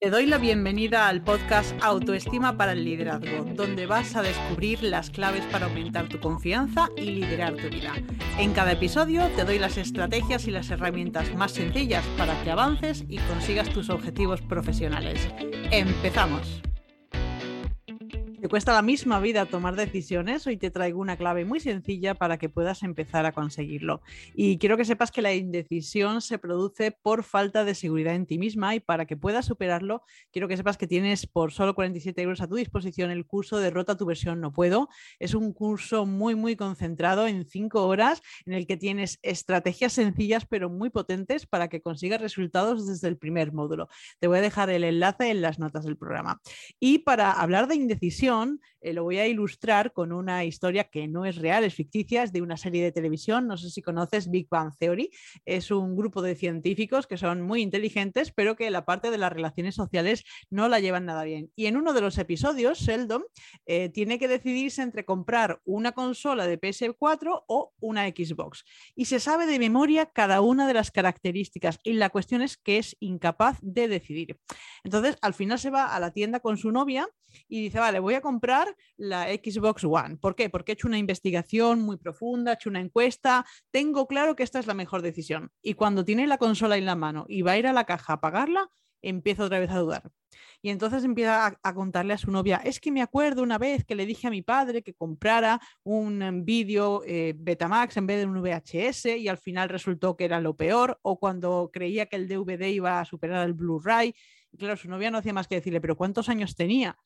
Te doy la bienvenida al podcast Autoestima para el Liderazgo, donde vas a descubrir las claves para aumentar tu confianza y liderar tu vida. En cada episodio te doy las estrategias y las herramientas más sencillas para que avances y consigas tus objetivos profesionales. ¡Empezamos! Te cuesta la misma vida tomar decisiones, hoy te traigo una clave muy sencilla para que puedas empezar a conseguirlo. Y quiero que sepas que la indecisión se produce por falta de seguridad en ti misma y para que puedas superarlo, quiero que sepas que tienes por solo 47 euros a tu disposición el curso Derrota tu versión no puedo. Es un curso muy, muy concentrado en cinco horas en el que tienes estrategias sencillas pero muy potentes para que consigas resultados desde el primer módulo. Te voy a dejar el enlace en las notas del programa. Y para hablar de indecisión, John. Eh, lo voy a ilustrar con una historia que no es real, es ficticia, es de una serie de televisión. No sé si conoces Big Bang Theory. Es un grupo de científicos que son muy inteligentes, pero que la parte de las relaciones sociales no la llevan nada bien. Y en uno de los episodios, Sheldon eh, tiene que decidirse entre comprar una consola de PS4 o una Xbox. Y se sabe de memoria cada una de las características. Y la cuestión es que es incapaz de decidir. Entonces, al final se va a la tienda con su novia y dice, vale, voy a comprar la Xbox One. ¿Por qué? Porque he hecho una investigación muy profunda, he hecho una encuesta, tengo claro que esta es la mejor decisión. Y cuando tiene la consola en la mano y va a ir a la caja a pagarla, empieza otra vez a dudar. Y entonces empieza a, contarle a su novia, es que me acuerdo una vez que le dije a mi padre que comprara un vídeo eh, Betamax en vez de un VHS y al final resultó que era lo peor, o cuando creía que el DVD iba a superar el Blu-ray. Claro, su novia no hacía más que decirle, pero ¿cuántos años tenía?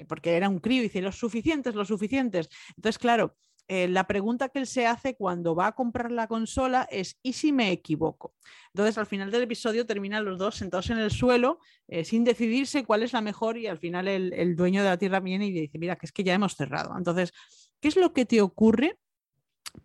Eh, porque era un crío, y dice, los suficientes, los suficientes. Entonces, claro, eh, la pregunta que él se hace cuando va a comprar la consola es, ¿y si me equivoco? Entonces, al final del episodio terminan los dos sentados en el suelo eh, sin decidirse cuál es la mejor y al final el, el dueño de la tierra viene y dice, mira, que es que ya hemos cerrado. Entonces, ¿qué es lo que te ocurre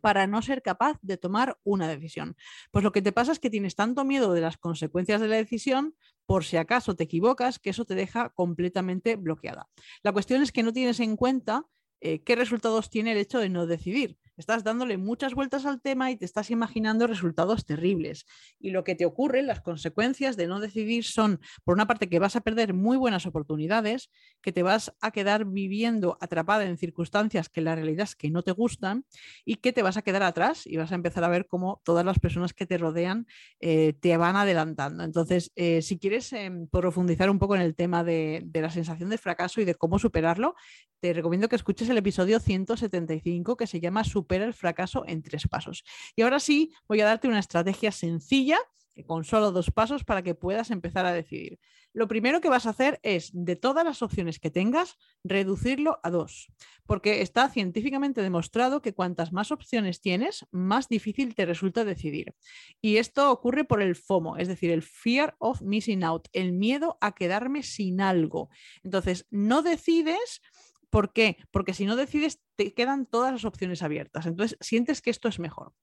para no ser capaz de tomar una decisión. Pues lo que te pasa es que tienes tanto miedo de las consecuencias de la decisión, por si acaso te equivocas, que eso te deja completamente bloqueada. La cuestión es que no tienes en cuenta eh, qué resultados tiene el hecho de no decidir estás dándole muchas vueltas al tema y te estás imaginando resultados terribles. Y lo que te ocurre, las consecuencias de no decidir son, por una parte, que vas a perder muy buenas oportunidades, que te vas a quedar viviendo atrapada en circunstancias que la realidad es que no te gustan y que te vas a quedar atrás y vas a empezar a ver cómo todas las personas que te rodean eh, te van adelantando. Entonces, eh, si quieres em, profundizar un poco en el tema de, de la sensación de fracaso y de cómo superarlo, te recomiendo que escuches el episodio 175 que se llama Supera el fracaso en tres pasos. Y ahora sí, voy a darte una estrategia sencilla con solo dos pasos para que puedas empezar a decidir. Lo primero que vas a hacer es, de todas las opciones que tengas, reducirlo a dos, porque está científicamente demostrado que cuantas más opciones tienes, más difícil te resulta decidir. Y esto ocurre por el FOMO, es decir, el fear of missing out, el miedo a quedarme sin algo. Entonces, no decides ¿Por qué? Porque si no decides, te quedan todas las opciones abiertas. Entonces, sientes que esto es mejor.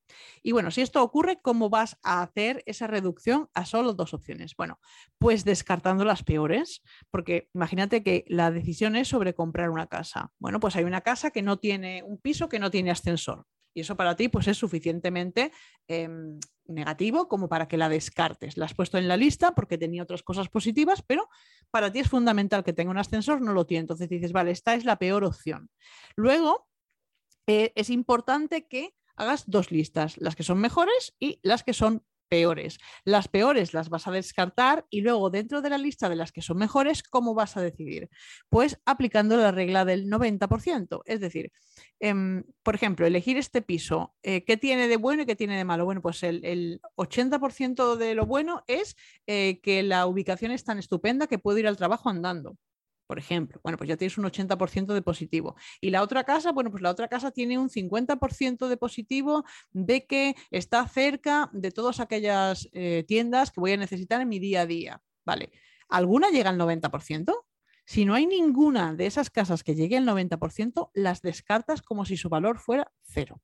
Y bueno, si esto ocurre, ¿cómo vas a hacer esa reducción a solo dos opciones? Bueno, pues descartando las peores, porque imagínate que la decisión es sobre comprar una casa. Bueno, pues hay una casa que no tiene un piso que no tiene ascensor. Y eso para ti pues es suficientemente em, negativo como para que la descartes. La has puesto en la lista porque tenía otras cosas positivas, pero para ti es fundamental que tenga un ascensor, no lo tiene. Entonces dices, vale, esta es la peor opción. Luego, eh, es importante que hagas dos listas, las que son mejores y las que son peores. Las peores las vas a descartar y luego dentro de la lista de las que son mejores, ¿cómo vas a decidir? Pues aplicando la regla del 90%. Es decir, em, por ejemplo, elegir este piso, eh, ¿qué tiene de bueno y qué tiene de malo? Bueno, pues el, 80% de lo bueno es eh, que la ubicación es tan estupenda que puedo ir al trabajo andando por ejemplo. Bueno, pues ya tienes un 80% de positivo. Y la otra casa, bueno, pues la otra casa tiene un 50% de positivo de que está cerca de todas aquellas eh, tiendas que voy a necesitar en mi día a día. Vale. ¿Alguna llega al 90%? Si no hay ninguna de esas casas que llegue al 90%, las descartas como si su valor fuera cero.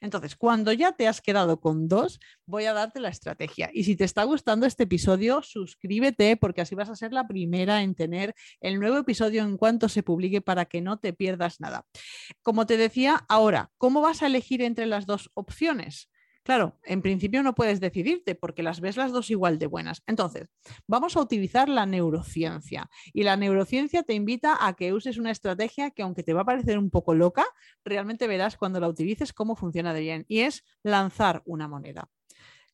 Entonces, cuando ya te has quedado con dos, voy a darte la estrategia. Y si te está gustando este episodio, suscríbete porque así vas a ser la primera en tener el nuevo episodio en cuanto se publique para que no te pierdas nada. Como te decía, ahora, ¿cómo vas a elegir entre las dos opciones? Claro, en principio no puedes decidirte porque las ves las dos igual de buenas. Entonces, vamos a utilizar la neurociencia y la neurociencia te invita a que uses una estrategia que aunque te va a parecer un poco loca, realmente verás cuando la utilices cómo funciona de bien y es lanzar una moneda.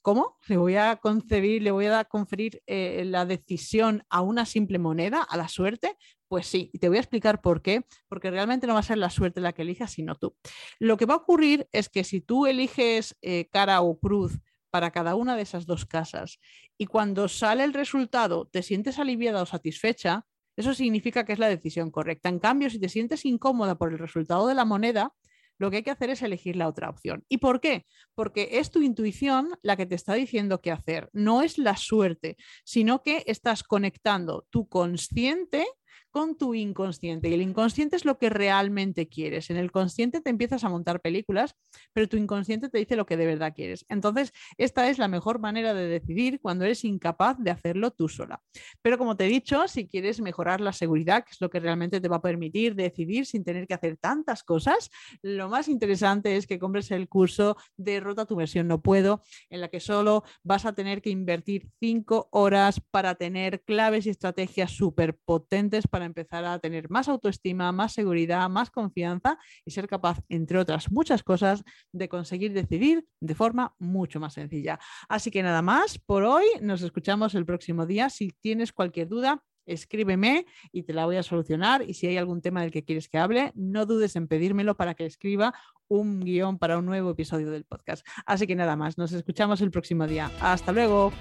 ¿Cómo? Le voy a concebir, le voy a conferir eh, la decisión a una simple moneda, a la suerte. Pues sí, y te voy a explicar por qué, porque realmente no va a ser la suerte la que elijas, sino tú. Lo que va a ocurrir es que si tú eliges eh, cara o cruz para cada una de esas dos casas y cuando sale el resultado te sientes aliviada o satisfecha, eso significa que es la decisión correcta. En cambio, si te sientes incómoda por el resultado de la moneda, lo que hay que hacer es elegir la otra opción. ¿Y por qué? Porque es tu intuición la que te está diciendo qué hacer, no es la suerte, sino que estás conectando tu consciente con tu inconsciente. Y el inconsciente es lo que realmente quieres. En el consciente te empiezas a montar películas, pero tu inconsciente te dice lo que de verdad quieres. Entonces, esta es la mejor manera de decidir cuando eres incapaz de hacerlo tú sola. Pero como te he dicho, si quieres mejorar la seguridad, que es lo que realmente te va a permitir decidir sin tener que hacer tantas cosas, lo más interesante es que compres el curso de Rota tu versión no puedo, en la que solo vas a tener que invertir cinco horas para tener claves y estrategias súper potentes para empezar a tener más autoestima, más seguridad, más confianza y ser capaz, entre otras muchas cosas, de conseguir decidir de forma mucho más sencilla. Así que nada más por hoy, nos escuchamos el próximo día. Si tienes cualquier duda, escríbeme y te la voy a solucionar. Y si hay algún tema del que quieres que hable, no dudes en pedírmelo para que escriba un guion para un nuevo episodio del podcast. Así que nada más, nos escuchamos el próximo día. Hasta luego.